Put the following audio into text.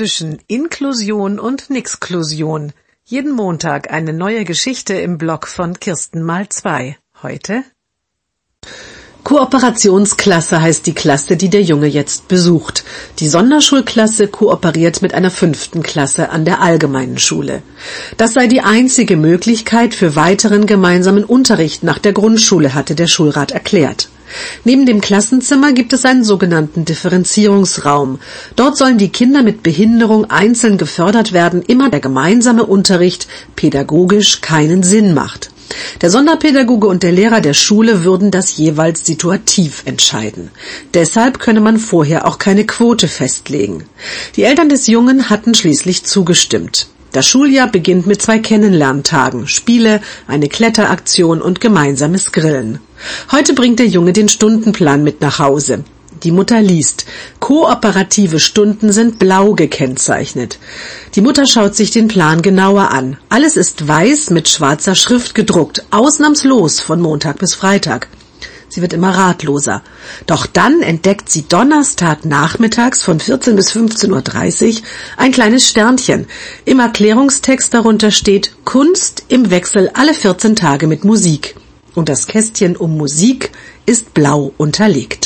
zwischen Inklusion und Nixklusion. Jeden Montag eine neue Geschichte im Blog von Kirsten mal zwei. Heute? Kooperationsklasse heißt die Klasse, die der Junge jetzt besucht. Die Sonderschulklasse kooperiert mit einer fünften Klasse an der allgemeinen Schule. Das sei die einzige Möglichkeit für weiteren gemeinsamen Unterricht nach der Grundschule, hatte der Schulrat erklärt. Neben dem Klassenzimmer gibt es einen sogenannten Differenzierungsraum. Dort sollen die Kinder mit Behinderung einzeln gefördert werden, immer der gemeinsame Unterricht pädagogisch keinen Sinn macht. Der Sonderpädagoge und der Lehrer der Schule würden das jeweils situativ entscheiden. Deshalb könne man vorher auch keine Quote festlegen. Die Eltern des Jungen hatten schließlich zugestimmt. Das Schuljahr beginnt mit zwei Kennenlerntagen, Spiele, eine Kletteraktion und gemeinsames Grillen. Heute bringt der Junge den Stundenplan mit nach Hause. Die Mutter liest. Kooperative Stunden sind blau gekennzeichnet. Die Mutter schaut sich den Plan genauer an. Alles ist weiß mit schwarzer Schrift gedruckt, ausnahmslos von Montag bis Freitag. Sie wird immer ratloser. Doch dann entdeckt sie Donnerstag nachmittags von 14 bis 15.30 Uhr ein kleines Sternchen. Im Erklärungstext darunter steht Kunst im Wechsel alle 14 Tage mit Musik. Und das Kästchen um Musik ist blau unterlegt.